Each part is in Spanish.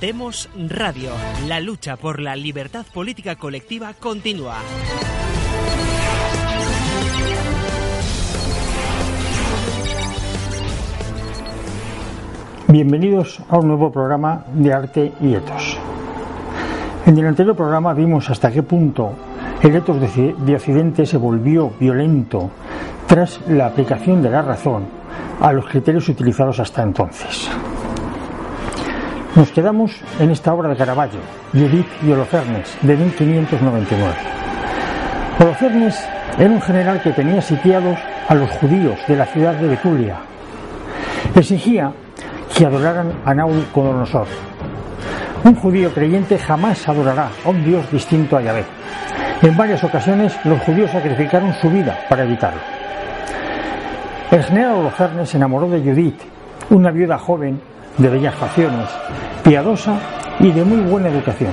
Demos Radio. La lucha por la libertad política colectiva continúa. Bienvenidos a un nuevo programa de arte y etos. En el anterior programa vimos hasta qué punto el etos de Occidente se volvió violento tras la aplicación de la razón a los criterios utilizados hasta entonces. Nos quedamos en esta obra de Caravaggio, Judith y Holofernes, de 1599. Holofernes era un general que tenía sitiados a los judíos de la ciudad de Betulia. Exigía que adoraran a Nabucodonosor. Un judío creyente jamás adorará a un dios distinto a Yahvé. En varias ocasiones los judíos sacrificaron su vida para evitarlo. El general Holofernes se enamoró de Judith, una viuda joven de bellas facciones, piadosa y de muy buena educación.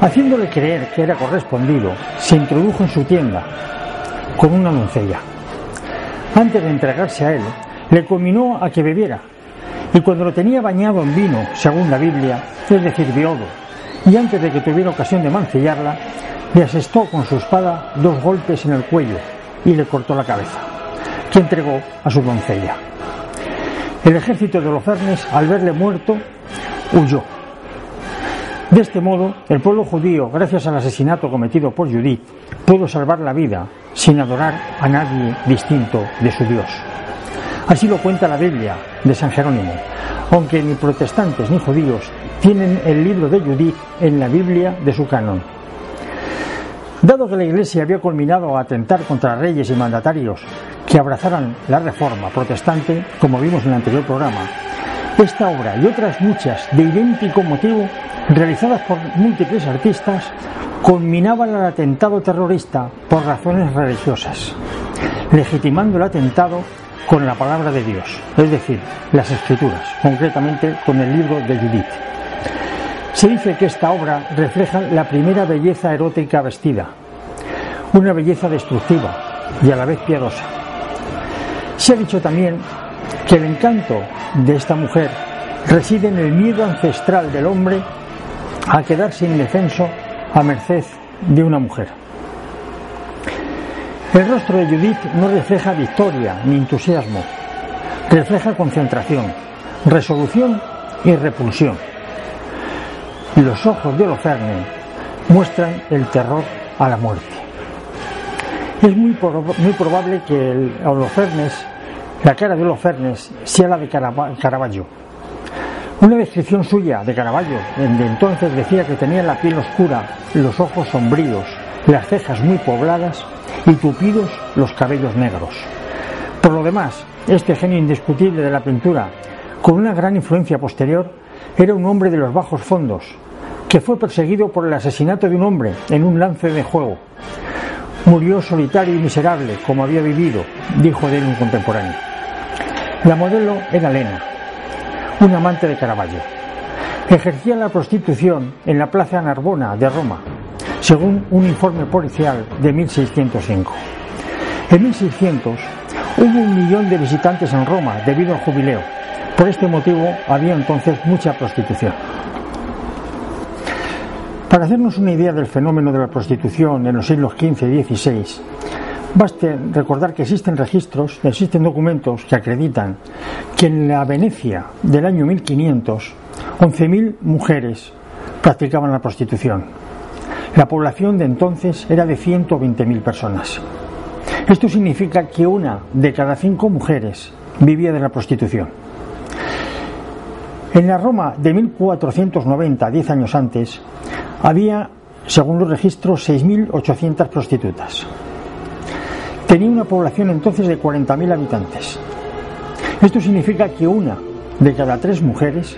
Haciéndole creer que era correspondido, se introdujo en su tienda con una doncella. Antes de entregarse a él, le combinó a que bebiera, y cuando lo tenía bañado en vino, según la Biblia, es decir, viodo, y antes de que tuviera ocasión de mancillarla, le asestó con su espada dos golpes en el cuello y le cortó la cabeza, que entregó a su doncella. El ejército de Holofernes, al verle muerto, huyó. De este modo, el pueblo judío, gracias al asesinato cometido por Judith, pudo salvar la vida sin adorar a nadie distinto de su Dios. Así lo cuenta la Biblia de San Jerónimo, aunque ni protestantes ni judíos tienen el libro de Judith en la Biblia de su canon. Dado que la Iglesia había culminado a atentar contra reyes y mandatarios que abrazaran la reforma protestante, como vimos en el anterior programa, esta obra y otras muchas de idéntico motivo, realizadas por múltiples artistas, culminaban el atentado terrorista por razones religiosas, legitimando el atentado con la palabra de Dios, es decir, las escrituras, concretamente con el libro de Judith. Se dice que esta obra refleja la primera belleza erótica vestida, una belleza destructiva y a la vez piadosa. Se ha dicho también que el encanto de esta mujer reside en el miedo ancestral del hombre a quedarse indefenso a merced de una mujer. El rostro de Judith no refleja victoria ni entusiasmo, refleja concentración, resolución y repulsión los ojos de Holofernes muestran el terror a la muerte. Es muy, muy probable que el Holofernes, la cara de Holofernes, sea la de Caravaggio. Una descripción suya de Caravaggio de entonces decía que tenía la piel oscura, los ojos sombríos, las cejas muy pobladas y tupidos los cabellos negros. Por lo demás, este genio indiscutible de la pintura, con una gran influencia posterior, era un hombre de los bajos fondos, que fue perseguido por el asesinato de un hombre en un lance de juego. Murió solitario y miserable, como había vivido, dijo de él un contemporáneo. La modelo era Lena, un amante de Caravaggio. Ejercía la prostitución en la Plaza Narbona de Roma, según un informe policial de 1605. En 1600 hubo un millón de visitantes en Roma debido al jubileo. Por este motivo había entonces mucha prostitución. Para hacernos una idea del fenómeno de la prostitución en los siglos XV y XVI, baste recordar que existen registros, existen documentos que acreditan que en la Venecia del año 1500, 11.000 mujeres practicaban la prostitución. La población de entonces era de 120.000 personas. Esto significa que una de cada cinco mujeres vivía de la prostitución. En la Roma de 1490, 10 años antes, había, según los registros, 6.800 prostitutas. Tenía una población entonces de 40.000 habitantes. Esto significa que una de cada tres mujeres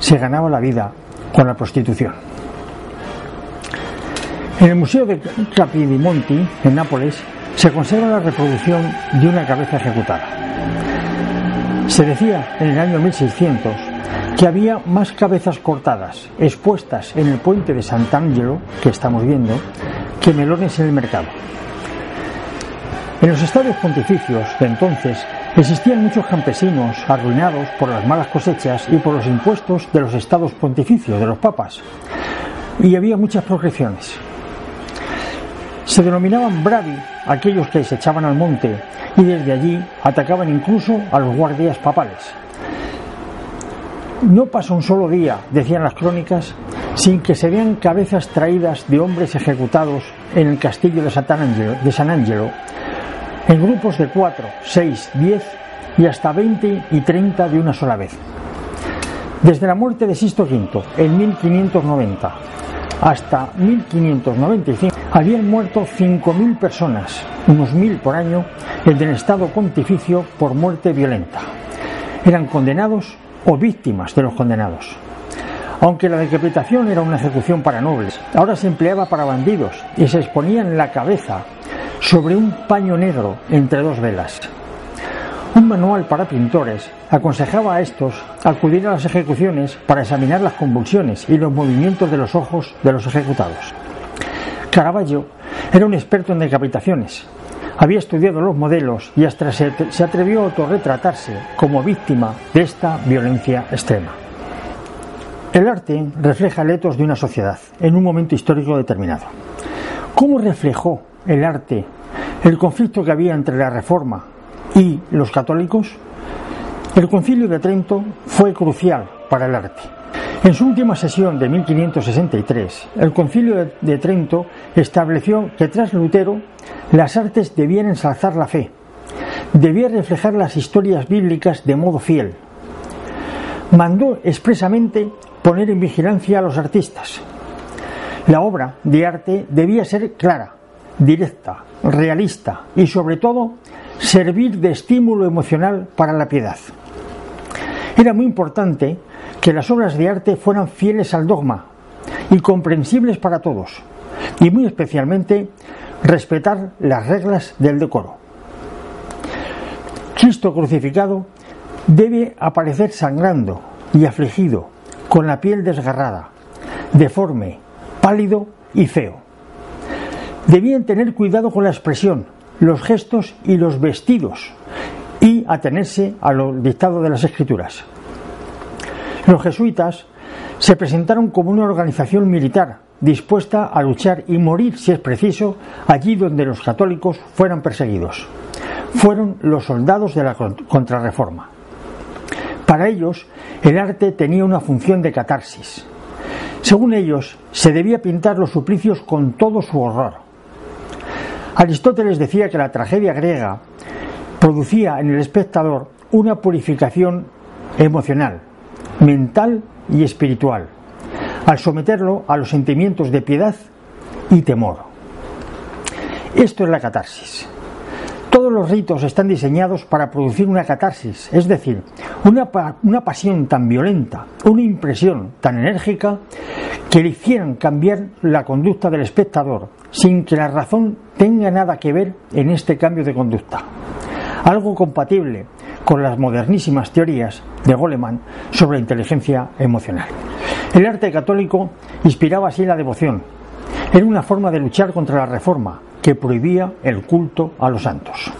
se ganaba la vida con la prostitución. En el Museo de Capodimonti, en Nápoles, se conserva la reproducción de una cabeza ejecutada. Se decía en el año 1600 que había más cabezas cortadas expuestas en el puente de Sant'Angelo, que estamos viendo, que melones en el mercado. En los estados pontificios de entonces Existían muchos campesinos arruinados por las malas cosechas y por los impuestos de los estados pontificios, de los papas, y había muchas progresiones. Se denominaban bravi aquellos que se echaban al monte y desde allí atacaban incluso a los guardias papales. No pasó un solo día, decían las crónicas, sin que se vean cabezas traídas de hombres ejecutados en el castillo de San Angelo, en grupos de cuatro, seis, diez y hasta veinte y treinta de una sola vez. Desde la muerte de Sisto V en 1590 hasta 1595 habían muerto 5.000 personas, unos mil por año, en el estado pontificio por muerte violenta. Eran condenados o víctimas de los condenados. Aunque la decapitación era una ejecución para nobles, ahora se empleaba para bandidos y se exponían la cabeza sobre un paño negro entre dos velas. Un manual para pintores aconsejaba a estos acudir a las ejecuciones para examinar las convulsiones y los movimientos de los ojos de los ejecutados. Caravaggio era un experto en decapitaciones. Había estudiado los modelos y hasta se, atrevió a autorretratarse como víctima de esta violencia extrema. El arte refleja el etos de una sociedad en un momento histórico determinado. ¿Cómo reflejó el arte el conflicto que había entre la Reforma y los católicos? El concilio de Trento fue crucial para el arte. En su última sesión de 1563, el concilio de Trento estableció que tras Lutero las artes debían ensalzar la fe, debían reflejar las historias bíblicas de modo fiel. Mandó expresamente poner en vigilancia a los artistas. La obra de arte debía ser clara, directa, realista y sobre todo servir de estímulo emocional para la piedad. Era muy importante que las obras de arte fueran fieles al dogma y comprensibles para todos, y muy especialmente respetar las reglas del decoro. Cristo crucificado debe aparecer sangrando y afligido, con la piel desgarrada, deforme, pálido y feo. Debían tener cuidado con la expresión, los gestos y los vestidos y atenerse a lo dictado de las escrituras. Los jesuitas se presentaron como una organización militar dispuesta a luchar y morir si es preciso allí donde los católicos fueran perseguidos. Fueron los soldados de la contrarreforma. Para ellos, el arte tenía una función de catarsis. Según ellos, se debía pintar los suplicios con todo su horror. Aristóteles decía que la tragedia griega producía en el espectador una purificación emocional, mental y espiritual, al someterlo a los sentimientos de piedad y temor. Esto es la catarsis. Todos los ritos están diseñados para producir una catarsis, es decir, una, una, pasión tan violenta, una impresión tan enérgica que le hicieran cambiar la conducta del espectador sin que la razón tenga nada que ver en este cambio de conducta. Algo compatible con las modernísimas teorías de Goleman sobre inteligencia emocional. El arte católico inspiraba así la devoción. Era una forma de luchar contra la reforma que prohibía el culto a los santos.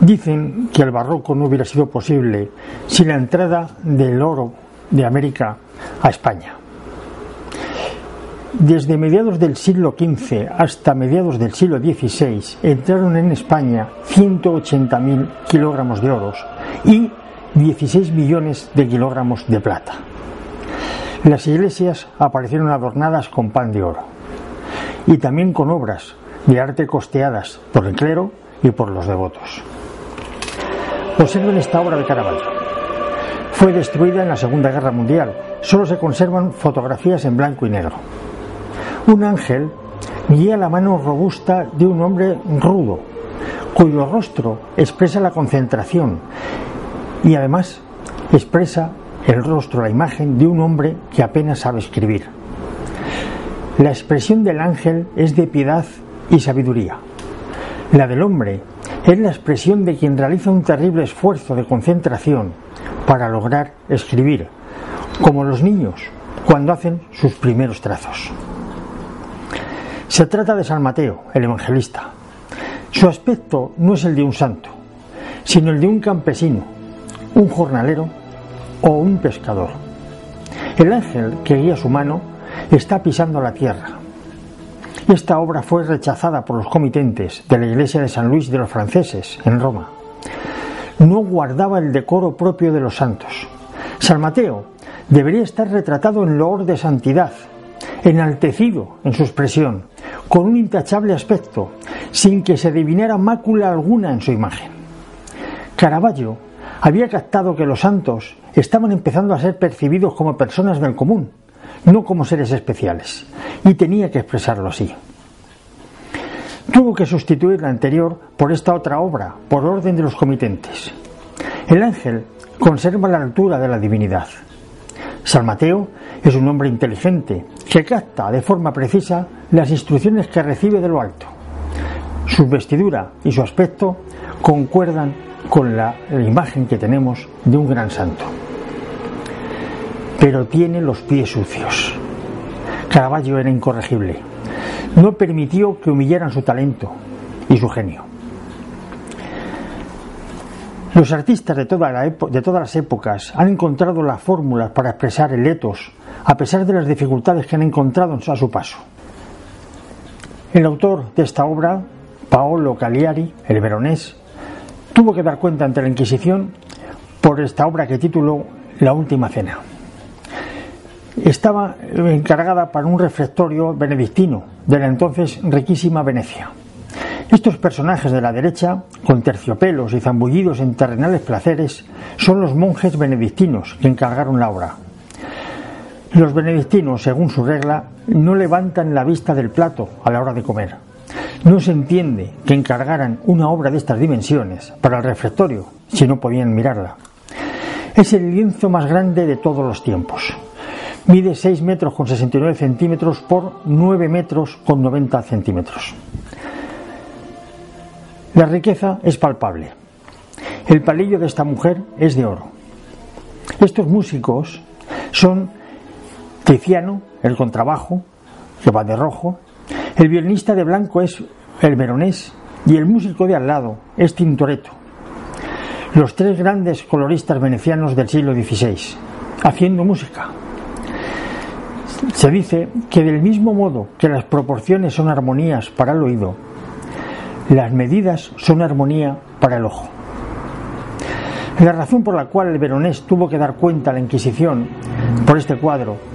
Dicen que el barroco no hubiera sido posible sin la entrada del oro de América a España. Desde mediados del siglo XV hasta mediados del siglo XVI entraron en España 180.000 kilogramos de oro y 16 millones de kilogramos de plata. Las iglesias aparecieron adornadas con pan de oro y también con obras de arte costeadas por el clero y por los devotos. Observen esta obra de Caravaggio. Fue destruida en la Segunda Guerra Mundial. Solo se conservan fotografías en blanco y negro. Un ángel guía la mano robusta de un hombre rudo, cuyo rostro expresa la concentración y además expresa el rostro, la imagen de un hombre que apenas sabe escribir. La expresión del ángel es de piedad y sabiduría. La del hombre es la expresión de quien realiza un terrible esfuerzo de concentración para lograr escribir, como los niños cuando hacen sus primeros trazos. Se trata de San Mateo, el evangelista. Su aspecto no es el de un santo, sino el de un campesino, un jornalero o un pescador. El ángel que guía su mano está pisando la tierra. Esta obra fue rechazada por los comitentes de la iglesia de San Luis de los franceses en Roma. No guardaba el decoro propio de los santos. San Mateo debería estar retratado en loor de santidad, enaltecido en su expresión, con un intachable aspecto, sin que se adivinara mácula alguna en su imagen. Caravaggio había captado que los santos estaban empezando a ser percibidos como personas del común, no como seres especiales, y tenía que expresarlo así. Tuvo que sustituir la anterior por esta otra obra, por orden de los comitentes. El ángel conserva la altura de la divinidad. San Mateo es un hombre inteligente que capta de forma precisa las instrucciones que recibe de lo alto. Su vestidura y su aspecto concuerdan con la imagen que tenemos de un gran santo. Pero tiene los pies sucios. Caravaggio era incorregible. No permitió que humillaran su talento y su genio. Los artistas de, toda la de, todas las épocas han encontrado las fórmulas para expresar el etos, a pesar de las dificultades que han encontrado a su paso. El autor de esta obra, Paolo Cagliari, el veronés, tuvo que dar cuenta ante la Inquisición por esta obra que tituló La Última Cena. Estaba encargada para un refectorio benedictino de la entonces riquísima Venecia. Estos personajes de la derecha, con terciopelos y zambullidos en terrenales placeres, son los monjes benedictinos que encargaron la obra. Los benedictinos, según su regla, no levantan la vista del plato a la hora de comer. No se entiende que encargaran una obra de estas dimensiones para el refectorio si no podían mirarla. Es el lienzo más grande de todos los tiempos. Mide 6 metros con 69 centímetros por 9 metros con 90 centímetros. La riqueza es palpable. El palillo de esta mujer es de oro. Estos músicos son Tiziano, el contrabajo, que va de rojo, el violinista de blanco es el veronés y el músico de al lado es Tintoretto. Los tres grandes coloristas venecianos del siglo XVI, haciendo música. Se dice que del mismo modo que las proporciones son armonías para el oído, las medidas son armonía para el ojo. La razón por la cual el veronés tuvo que dar cuenta a la Inquisición por este cuadro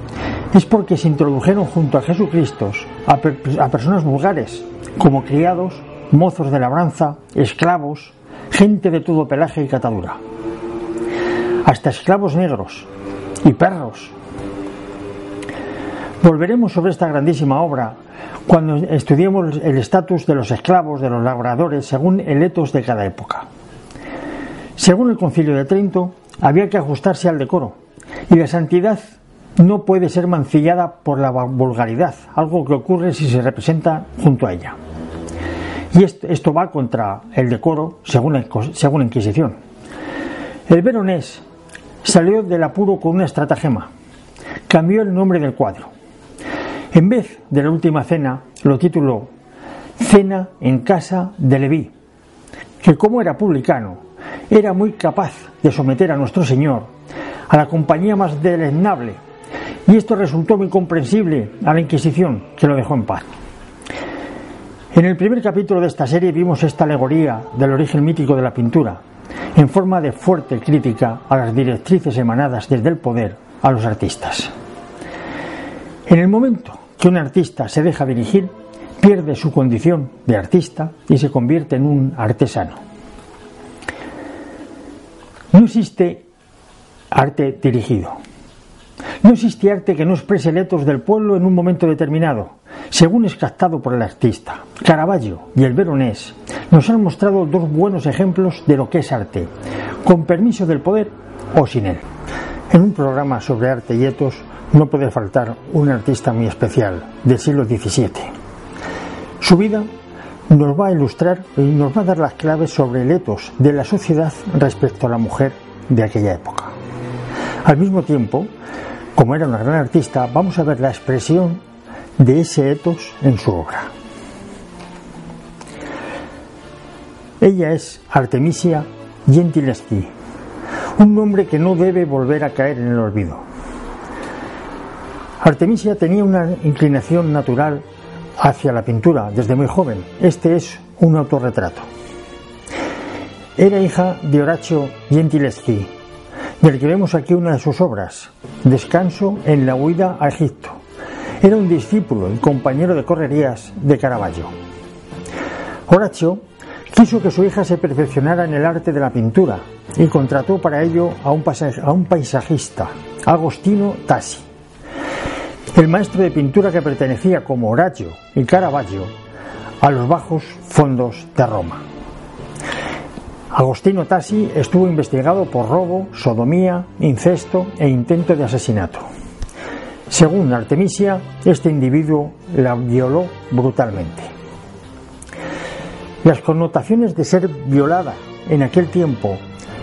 es porque se introdujeron junto a Jesucristo a, personas vulgares, como criados, mozos de labranza, esclavos, gente de todo pelaje y catadura, hasta esclavos negros y perros. Volveremos sobre esta grandísima obra cuando estudiemos el estatus de los esclavos, de los labradores, según el etos de cada época. Según el concilio de Trento, había que ajustarse al decoro, y la santidad no puede ser mancillada por la vulgaridad, algo que ocurre si se representa junto a ella. Y esto, va contra el decoro según la, según Inquisición. El veronés salió del apuro con una estratagema. Cambió el nombre del cuadro en vez de la última cena, lo tituló Cena en casa de Leví, que como era publicano, era muy capaz de someter a nuestro Señor a la compañía más deleznable, y esto resultó muy comprensible a la Inquisición, que lo dejó en paz. En el primer capítulo de esta serie vimos esta alegoría del origen mítico de la pintura, en forma de fuerte crítica a las directrices emanadas desde el poder a los artistas. En el momento que un artista se deja dirigir, pierde su condición de artista y se convierte en un artesano. No existe arte dirigido. No existe arte que no exprese el etos del pueblo en un momento determinado, según es captado por el artista. Caravaggio y el Veronés nos han mostrado dos buenos ejemplos de lo que es arte, con permiso del poder o sin él. En un programa sobre arte y etos no puede faltar un artista muy especial del siglo XVII. Su vida nos va a ilustrar y nos va a dar las claves sobre el etos de la sociedad respecto a la mujer de aquella época. Al mismo tiempo, como era una gran artista, vamos a ver la expresión de ese etos en su obra. Ella es Artemisia Gentileschi, un nombre que no debe volver a caer en el olvido. Artemisia tenía una inclinación natural hacia la pintura desde muy joven. Este es un autorretrato. Era hija de Horacio Gentileschi, del que vemos aquí una de sus obras, Descanso en la huida a Egipto. Era un discípulo y compañero de correrías de Caravaggio. Horacio quiso que su hija se perfeccionara en el arte de la pintura y contrató para ello a un, a un paisajista, Agostino Tassi. El maestro de pintura que pertenecía como Horacio y Caravaggio a los bajos fondos de Roma. Agostino Tassi estuvo investigado por robo, sodomía, incesto e intento de asesinato. Según Artemisia, este individuo la violó brutalmente. Las connotaciones de ser violada en aquel tiempo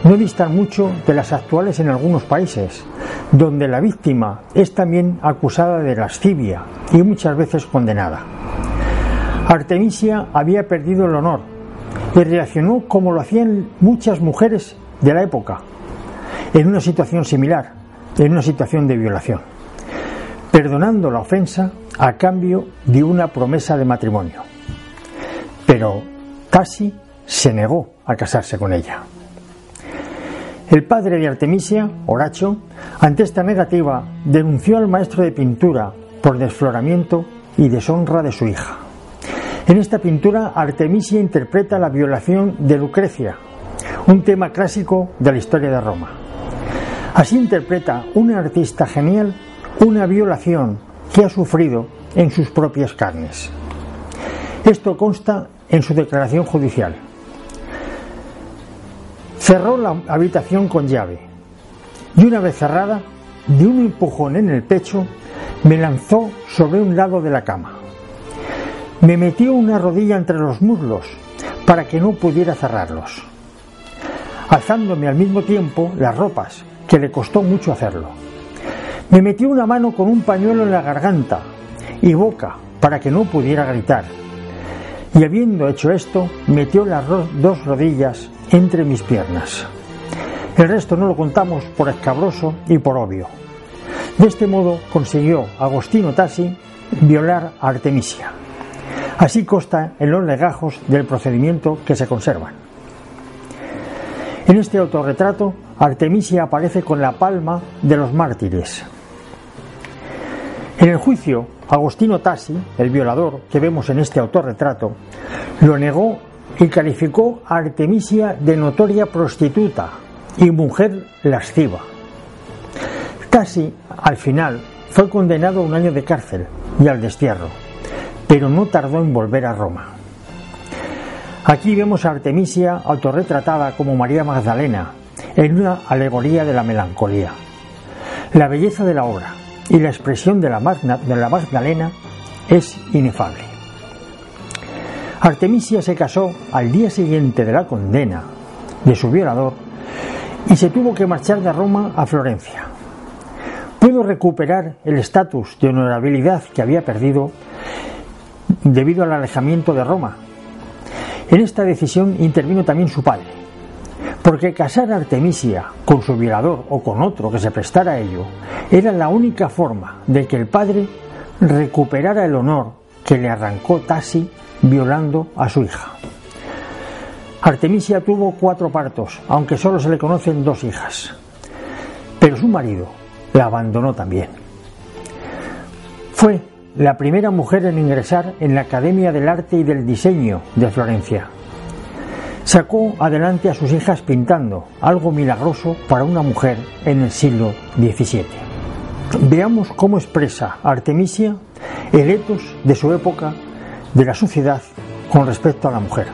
no distan mucho de las actuales en algunos países, donde la víctima es también acusada de lascivia y muchas veces condenada. Artemisia había perdido el honor y reaccionó como lo hacían muchas mujeres de la época, en una situación similar, en una situación de violación, perdonando la ofensa a cambio de una promesa de matrimonio. Pero casi se negó a casarse con ella. El padre de Artemisia, Horacio, ante esta negativa, denunció al maestro de pintura por desfloramiento y deshonra de su hija. En esta pintura, Artemisia interpreta la violación de Lucrecia, un tema clásico de la historia de Roma. Así interpreta una artista genial una violación que ha sufrido en sus propias carnes. Esto consta en su declaración judicial. Cerró la habitación con llave y una vez cerrada, de un empujón en el pecho, me lanzó sobre un lado de la cama. Me metió una rodilla entre los muslos para que no pudiera cerrarlos, alzándome al mismo tiempo las ropas, que le costó mucho hacerlo. Me metió una mano con un pañuelo en la garganta y boca para que no pudiera gritar. Y habiendo hecho esto, metió las dos rodillas entre mis piernas. El resto no lo contamos por escabroso y por obvio. De este modo consiguió Agostino Tassi violar a Artemisia. Así consta en los legajos del procedimiento que se conservan. En este autorretrato, Artemisia aparece con la palma de los mártires. En el juicio, Agostino Tassi, el violador que vemos en este autorretrato, lo negó y calificó a Artemisia de notoria prostituta y mujer lasciva. Tassi, al final, fue condenado a un año de cárcel y al destierro, pero no tardó en volver a Roma. Aquí vemos a Artemisia autorretratada como María Magdalena, en una alegoría de la melancolía. La belleza de la obra y la expresión de la, de la Magdalena es inefable. Artemisia se casó al día siguiente de la condena de su violador y se tuvo que marchar de Roma a Florencia. Pudo recuperar el estatus de honorabilidad que había perdido debido al alejamiento de Roma. En esta decisión intervino también su padre, porque casar a Artemisia con su violador o con otro que se prestara a ello era la única forma de que el padre recuperara el honor que le arrancó Tassi violando a su hija. Artemisia tuvo cuatro partos, aunque solo se le conocen dos hijas. Pero su marido la abandonó también. Fue la primera mujer en ingresar en la Academia del Arte y del Diseño de Florencia. Sacó adelante a sus hijas pintando, algo milagroso para una mujer en el siglo XVII. Veamos cómo expresa Artemisia el etos de su época de la sociedad con respecto a la mujer.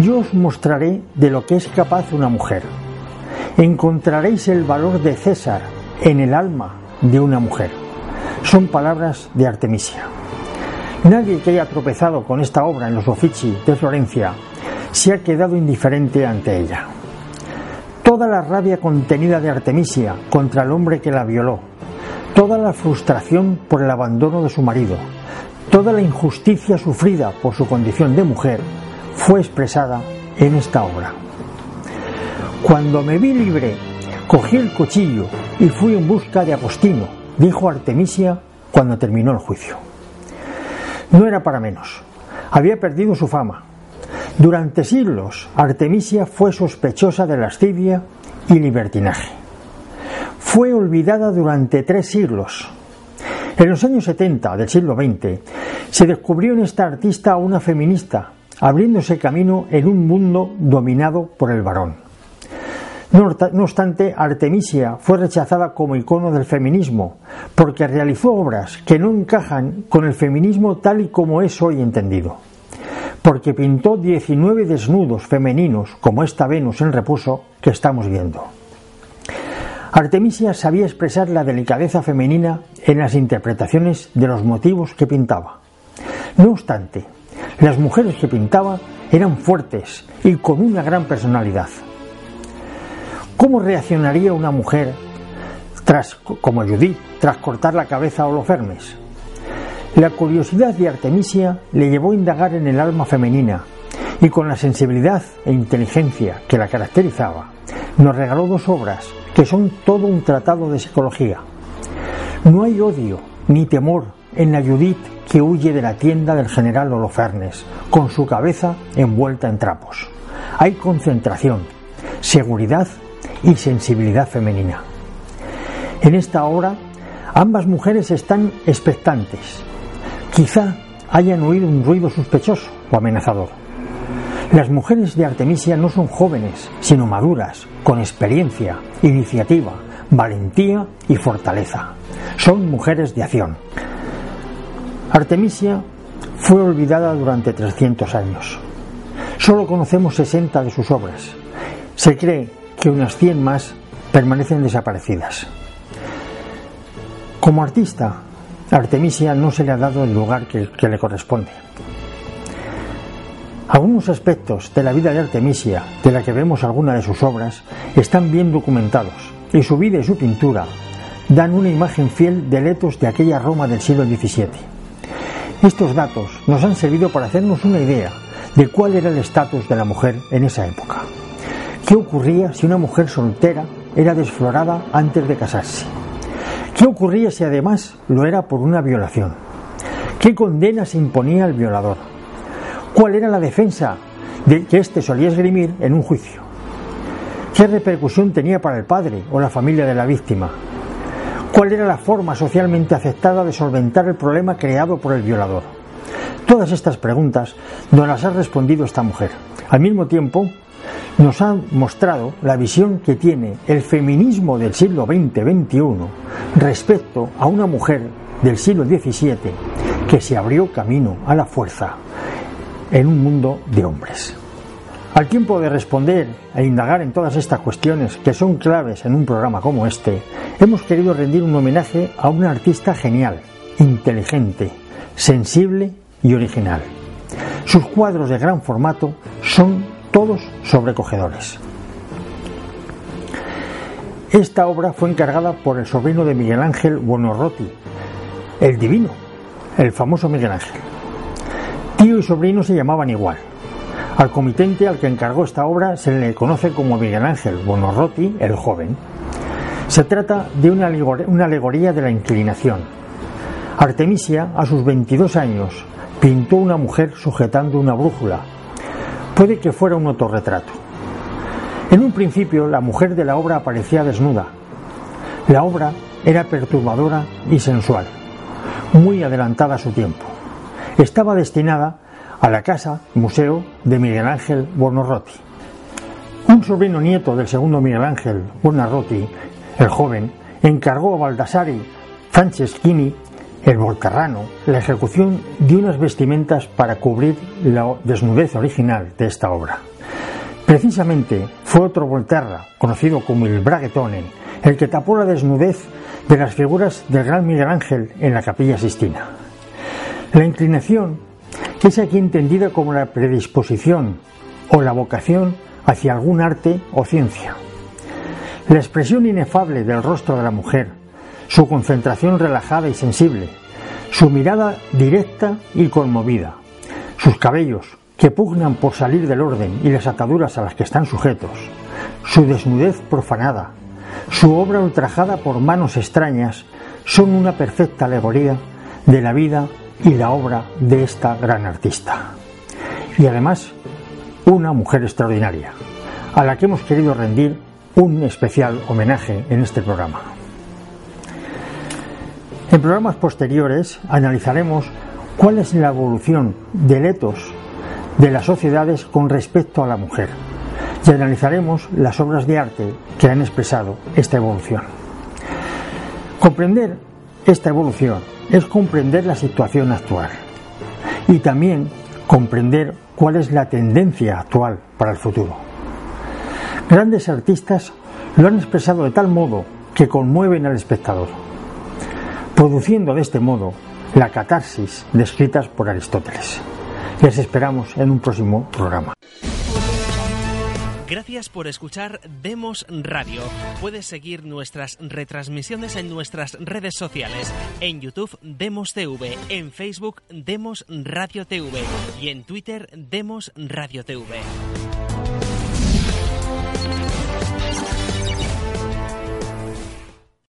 Yo os mostraré de lo que es capaz una mujer. Encontraréis el valor de César en el alma de una mujer. Son palabras de Artemisia. Nadie que haya tropezado con esta obra en los Uffizi de Florencia se ha quedado indiferente ante ella. Toda la rabia contenida de Artemisia contra el hombre que la violó, toda la frustración por el abandono de su marido, toda la injusticia sufrida por su condición de mujer, fue expresada en esta obra. Cuando me vi libre, cogí el cuchillo y fui en busca de Agostino, dijo Artemisia cuando terminó el juicio. No era para menos. Había perdido su fama. Durante siglos, Artemisia fue sospechosa de lascivia y libertinaje. Fue olvidada durante tres siglos. En los años 70 del siglo XX se descubrió en esta artista una feminista, abriéndose camino en un mundo dominado por el varón. No obstante, Artemisia fue rechazada como icono del feminismo, porque realizó obras que no encajan con el feminismo tal y como es hoy entendido. Porque pintó 19 desnudos femeninos, como esta Venus en reposo que estamos viendo. Artemisia sabía expresar la delicadeza femenina en las interpretaciones de los motivos que pintaba. No obstante, las mujeres que pintaba eran fuertes y con una gran personalidad. ¿Cómo reaccionaría una mujer tras, como Judith, tras cortar la cabeza a Holofernes? La curiosidad de Artemisia le llevó a indagar en el alma femenina y con la sensibilidad e inteligencia que la caracterizaba, nos regaló dos obras que son todo un tratado de psicología. No hay odio ni temor en la Judith que huye de la tienda del general Holofernes, con su cabeza envuelta en trapos. Hay concentración, seguridad y sensibilidad femenina. En esta obra, ambas mujeres están expectantes. Quizá hayan oído un ruido sospechoso o amenazador. Las mujeres de Artemisia no son jóvenes, sino maduras, con experiencia, iniciativa, valentía y fortaleza. Son mujeres de acción. Artemisia fue olvidada durante 300 años. Solo conocemos 60 de sus obras. Se cree que unas 100 más permanecen desaparecidas. Como artista, Artemisia no se le ha dado el lugar que, le corresponde. Algunos aspectos de la vida de Artemisia, de la que vemos alguna de sus obras, están bien documentados y su vida y su pintura dan una imagen fiel de letos de aquella Roma del siglo XVII. Estos datos nos han servido para hacernos una idea de cuál era el estatus de la mujer en esa época. ¿Qué ocurría si una mujer soltera era desflorada antes de casarse? ¿Qué ocurría si además lo era por una violación? ¿Qué condena se imponía al violador? ¿Cuál era la defensa de que éste solía esgrimir en un juicio? ¿Qué repercusión tenía para el padre o la familia de la víctima? ¿Cuál era la forma socialmente aceptada de solventar el problema creado por el violador? Todas estas preguntas nos las ha respondido esta mujer. Al mismo tiempo, nos ha mostrado la visión que tiene el feminismo del siglo XX-XXI respecto a una mujer del siglo XVII que se abrió camino a la fuerza en un mundo de hombres. Al tiempo de responder e indagar en todas estas cuestiones que son claves en un programa como este, hemos querido rendir un homenaje a una artista genial, inteligente, sensible y original. Sus cuadros de gran formato son todos sobrecogedores. Esta obra fue encargada por el sobrino de Miguel Ángel Buonorroti, el divino, el famoso Miguel Ángel. Tío y sobrino se llamaban igual. Al comitente al que encargó esta obra se le conoce como Miguel Ángel Buonorroti el joven. Se trata de una alegoría, de la inclinación. Artemisia, a sus 22 años, pintó una mujer sujetando una brújula Puede que fuera un autorretrato. En un principio la mujer de la obra aparecía desnuda. La obra era perturbadora y sensual, muy adelantada a su tiempo. Estaba destinada a la casa museo de Miguel Ángel Buonarroti. Un sobrino nieto del segundo Miguel Ángel Buonarroti, el joven, encargó a Baldassari Franceschini el Volcarrano, la ejecución de unas vestimentas para cubrir la desnudez original de esta obra. Precisamente fue otro Volterra, conocido como el Braguetone, el que tapó la desnudez de las figuras del gran Miguel Ángel en la capilla Sistina. La inclinación es aquí entendida como la predisposición o la vocación hacia algún arte o ciencia. La expresión inefable del rostro de la mujer, su concentración relajada y sensible, su mirada directa y conmovida, sus cabellos que pugnan por salir del orden y las ataduras a las que están sujetos, su desnudez profanada, su obra ultrajada por manos extrañas, son una perfecta alegoría de la vida y la obra de esta gran artista. Y además, una mujer extraordinaria, a la que hemos querido rendir un especial homenaje en este programa. En programas posteriores analizaremos cuál es la evolución del etos de las sociedades con respecto a la mujer y analizaremos las obras de arte que han expresado esta evolución. Comprender esta evolución es comprender la situación actual y también comprender cuál es la tendencia actual para el futuro. Grandes artistas lo han expresado de tal modo que conmueven al espectador, produciendo de este modo la catarsis descritas por Aristóteles. Les esperamos en un próximo programa. Gracias por escuchar Demos Radio. Puedes seguir nuestras retransmisiones en nuestras redes sociales, en YouTube Demos TV, en Facebook Demos Radio TV y en Twitter Demos Radio TV.